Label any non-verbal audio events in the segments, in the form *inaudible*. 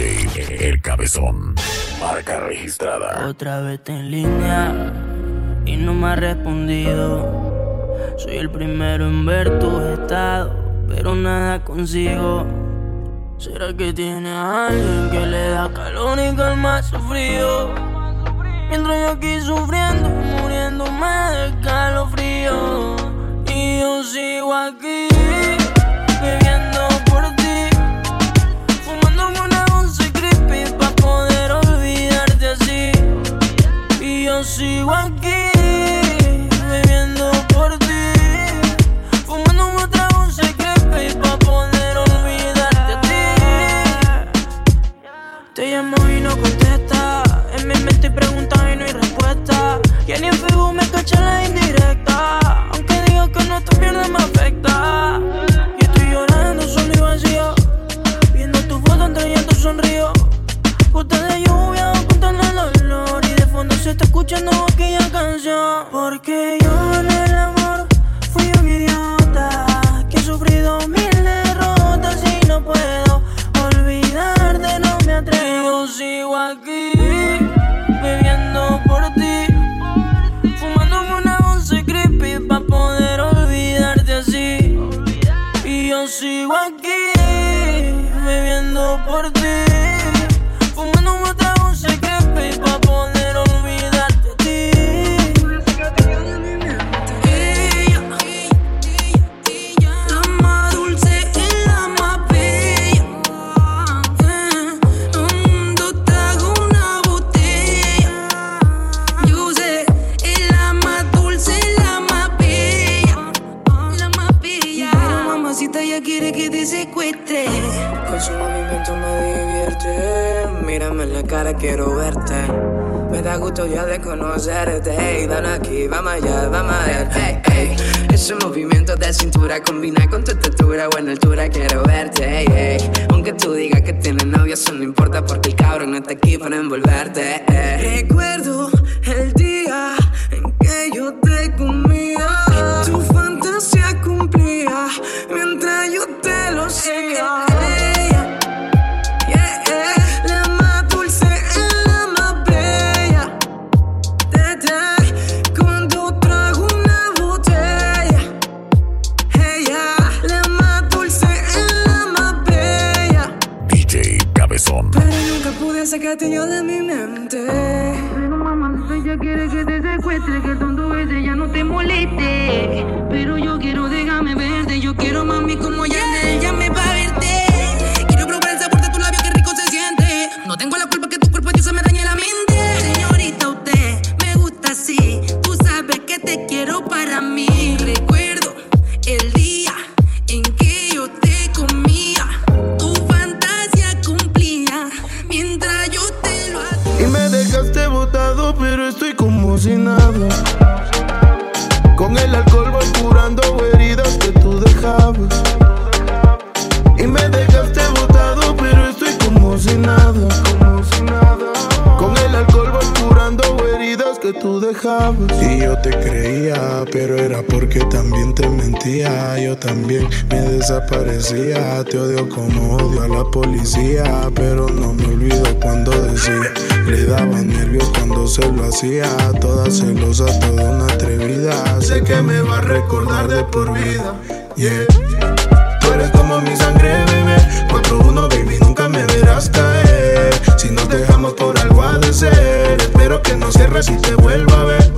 El Cabezón. Marca registrada. Otra vez en línea y no me ha respondido. Soy el primero en ver tu estado, pero nada consigo. ¿Será que tiene alguien que le da calor y calma su frío? Mientras yo aquí sufriendo, muriéndome de calofrío. Y yo sigo aquí, sigo aquí, viviendo por ti. Fumándome otra once creepy pa' poder olvidarte a ti. Te llamo y no contesta. En mi mente hay preguntas y no hay respuesta. Y en Facebook me cacha la indirecta. Aunque digo que no te pierdes, me afecta. Y estoy llorando solo y vacío. Viendo tu foto entre llanto sonrío. Gota de lluvia está escuchando aquella canción. Porque yo en el amor fui un idiota. Que he sufrido mil derrotas y no puedo olvidarte, no me atrevo. Sigo aquí, bebiendo por ti. Fumándome una once creepy pa' poder olvidarte así. Y yo sigo aquí, bebiendo por ti. Cara, quiero verte. Me da gusto ya de conocerte. Hey, dan aquí, vamos allá, vamos a ver. Hey, hey. Ese movimiento de cintura combina con tu estatura. Buena altura, quiero verte. Hey, hey. Aunque tú digas que tienes novio, eso no importa porque el cabrón no está aquí para envolverte. hey. Recuerdo el día en que yo te comía. Tu fantasía cumplía mientras yo te lo hacía. Yo de mi mente. Pero mamá, ella quiere que te secuestre, que el tonto ese ya no te moleste. Pero yo quiero, déjame verte, yo quiero mami como ya llame Con el alcohol voy curando heridas que tú dejabas. Y me dejaste botado, pero estoy como si nada. Con el alcohol voy curando heridas que tú dejabas. Y yo te pero era porque también te mentía. Yo también me desaparecía. Te odio como odio a la policía, pero no me olvido cuando decía. Le daba nervios cuando se lo hacía. Toda celosa, toda una atrevida. Sé que me va a recordar de por vida. Yeah. Tú eres como mi sangre, bebé. 4-1, baby, nunca me verás caer. Si nos dejamos por algo ha de. Espero que no cierres y te vuelva a ver.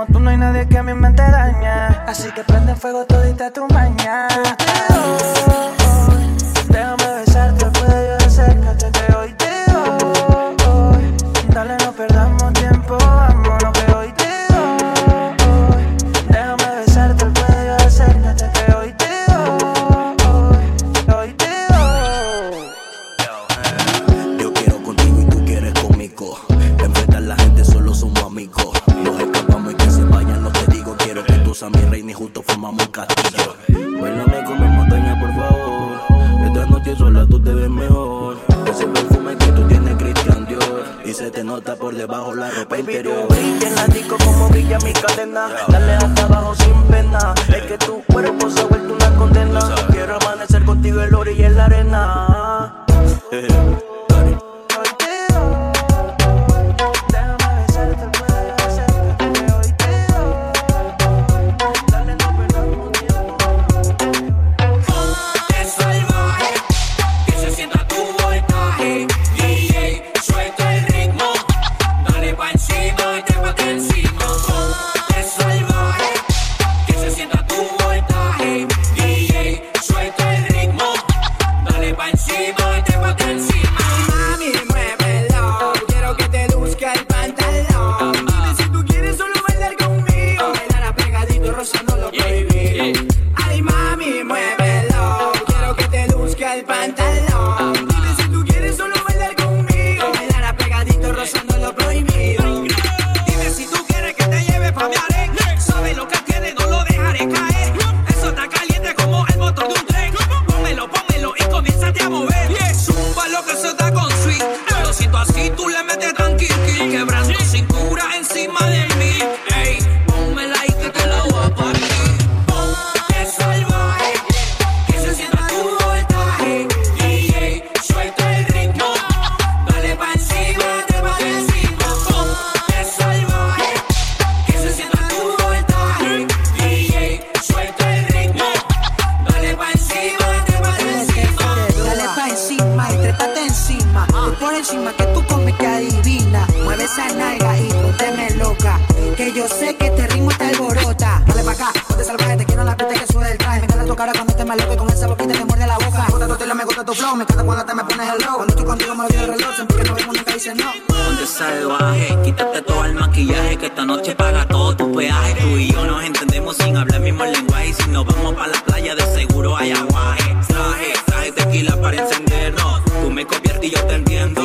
Como tú no hay nadie que a mi mente daña. Así que prende fuego todita tu mañana. Déjame besarte, puede yo acércate que hoy te doy. Dale, no perdamos tiempo, tú te ves mejor. Ese perfume que tú tienes, Christian Dior. Y se te nota por debajo la ropa Baby, tú interior. brillas en la disco como brilla mi cadena. Dale hasta abajo sin pena. Es que tu cuerpo se ha vuelto una condena. Quiero amanecer contigo en la orilla y en la arena. *laughs* encima y trépate encima. Mami, muévelo. Quiero que te luzca el pantalón. Dime si tú quieres solo bailar conmigo. Bailar apegadito, rozando lo prohibido. Ay, mami, muévelo. Quiero que te luzca el pantalón. Dime si tú quieres solo bailar conmigo. Bailar apegadito, rozando lo prohibido. Dime si tú quieres que te lleve pa' mi harén. Me encanta cuando te me pones el low. Cuando estoy contigo me olvido el reloj. Siempre que nos vemos nunca dices no. Ponte salvaje, quítate todo el maquillaje que esta noche paga todo tu peaje. Tú y yo nos entendemos sin hablar el mismo lenguaje. Y si nos vamos para la playa, de seguro hay aguaje. Traje, traje tequila para encendernos. Tú me conviertes y yo te entiendo.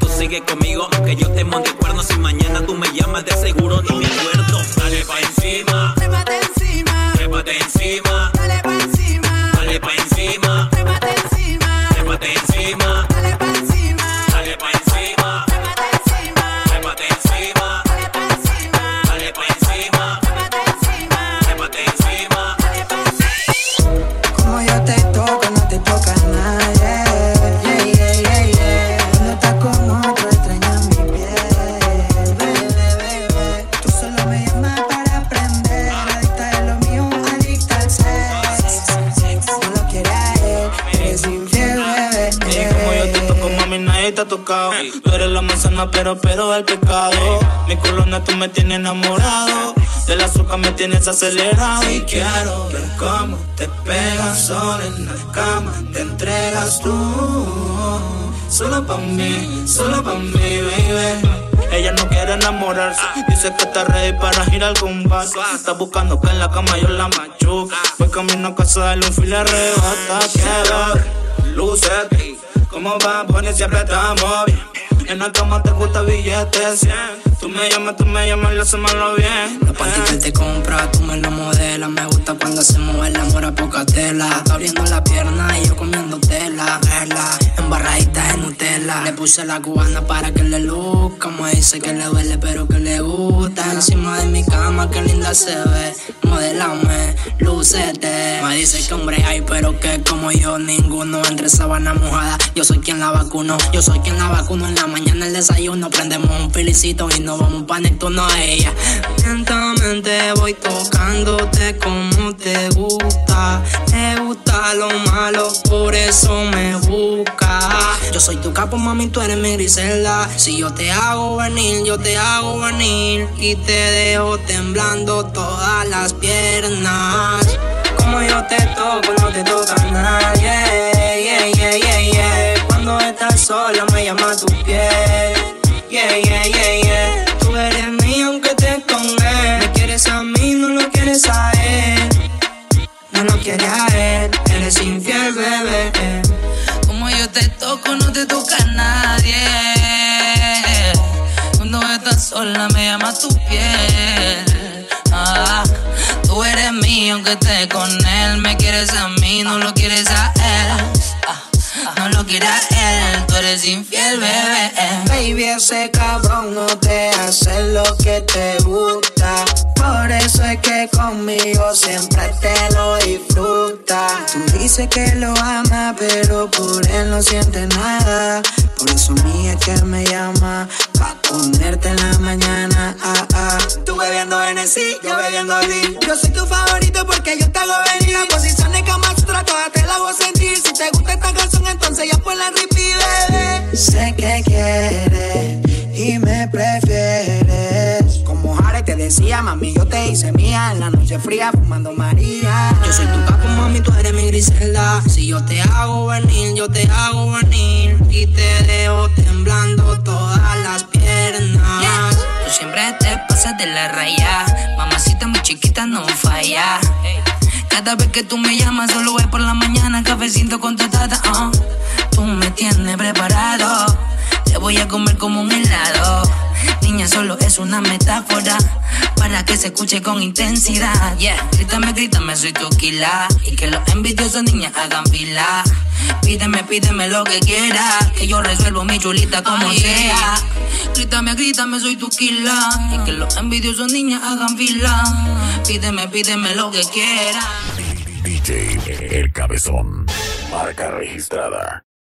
Tú sigues conmigo, aunque yo te monte cuernos. Si mañana tú me llamas, de seguro ni me acuerdo. Dale pa' encima, Tú eres la manzana, pero, pero el pecado. Mi colona, tú me tienes enamorado. Del azúcar me tienes acelerado. Y quiero ver cómo te pegas sola en la cama. Te entregas tú. Solo pa' mí, solo pa' mí, baby. Ella no quiere enamorarse. Dice que está ready para girar con bar. Está buscando que en la cama yo la machuque. Voy camino a casa de un fil arrebata. Quiero luces. Como va, pone siempre estamos bien. En la cama te gusta billetes 100. Tú me llamas, tú me llamas, lo hacemos bien. La panty que te compra, tú me lo modelas. Me gusta cuando hacemos el amor a poca tela. Está abriendo la pierna y yo comiendo tela. Verla, embarradita en Nutella. Le puse la cubana para que le luzca. Me dice que le duele, pero que le gusta. Encima de mi cama, qué linda se ve. Modelame, lucete. Me dice que hombre hay, pero que como yo, ninguno entre sábana mojada. Yo soy quien la vacuno, yo soy quien la vacuno. En la mañana el desayuno, prendemos un felicito y nos vamos pa' Neptuno a ella. Lentamente voy tocándote como te gusta. Te gusta lo malo, por eso me busca. Yo soy tu capo, mami, tú eres mi Griselda. Si yo te hago venir, yo te hago venir. Y te dejo temblando todas las piernas. Como yo te toco, no te toca nadie. Yeah, yeah, yeah, yeah. Cuando estás sola, me llama tu piel. Yeah, yeah, yeah, yeah. Sola, me llama tu piel. Ah, tú eres mío, aunque esté con él. Me quieres a mí, no lo quieres a él. Ah, no lo quieres a él, tú eres infiel, bebé. Baby, ese cabrón no te hace lo que te gusta. Que conmigo siempre te lo disfruta. Tú dices que lo ama, pero por él no siente nada. Por eso mí es que me llama. Pa' ponerte en la mañana. Ah, ah. Tú bebiendo Hennessy, yo bebiendo Lee. Yo soy tu favorito porque yo te hago venir. La posición de cama extra, toda te la hago sentir. Si te gusta esta canción, entonces ya pues la repeat. Sé que quieres y me prefieres. Decía, mami, yo te hice mía. En la noche fría, fumando María. Yo soy tu capo, mami, tú eres mi Griselda. Si yo te hago venir, yo te hago venir. Y te dejo temblando todas las piernas. Tú siempre te pasas de la raya. Mamacita muy chiquita, no falla. Cada vez que tú me llamas, solo es por la mañana, cafecito con tu tata. ah. Tú me tienes preparado. Te voy a comer como un helado. Niña, solo es una metáfora para que se escuche con intensidad. Yeah, grítame, grítame, soy tu kila. Y que los envidiosos niñas hagan fila. Pídeme, pídeme lo que quieras. Que yo resuelvo mi chulita como sea. Grítame, grítame, soy tu kila. Y que los envidiosos niñas hagan fila. Pídeme, pídeme lo que quieras. DJ El Cabezón. Marca registrada.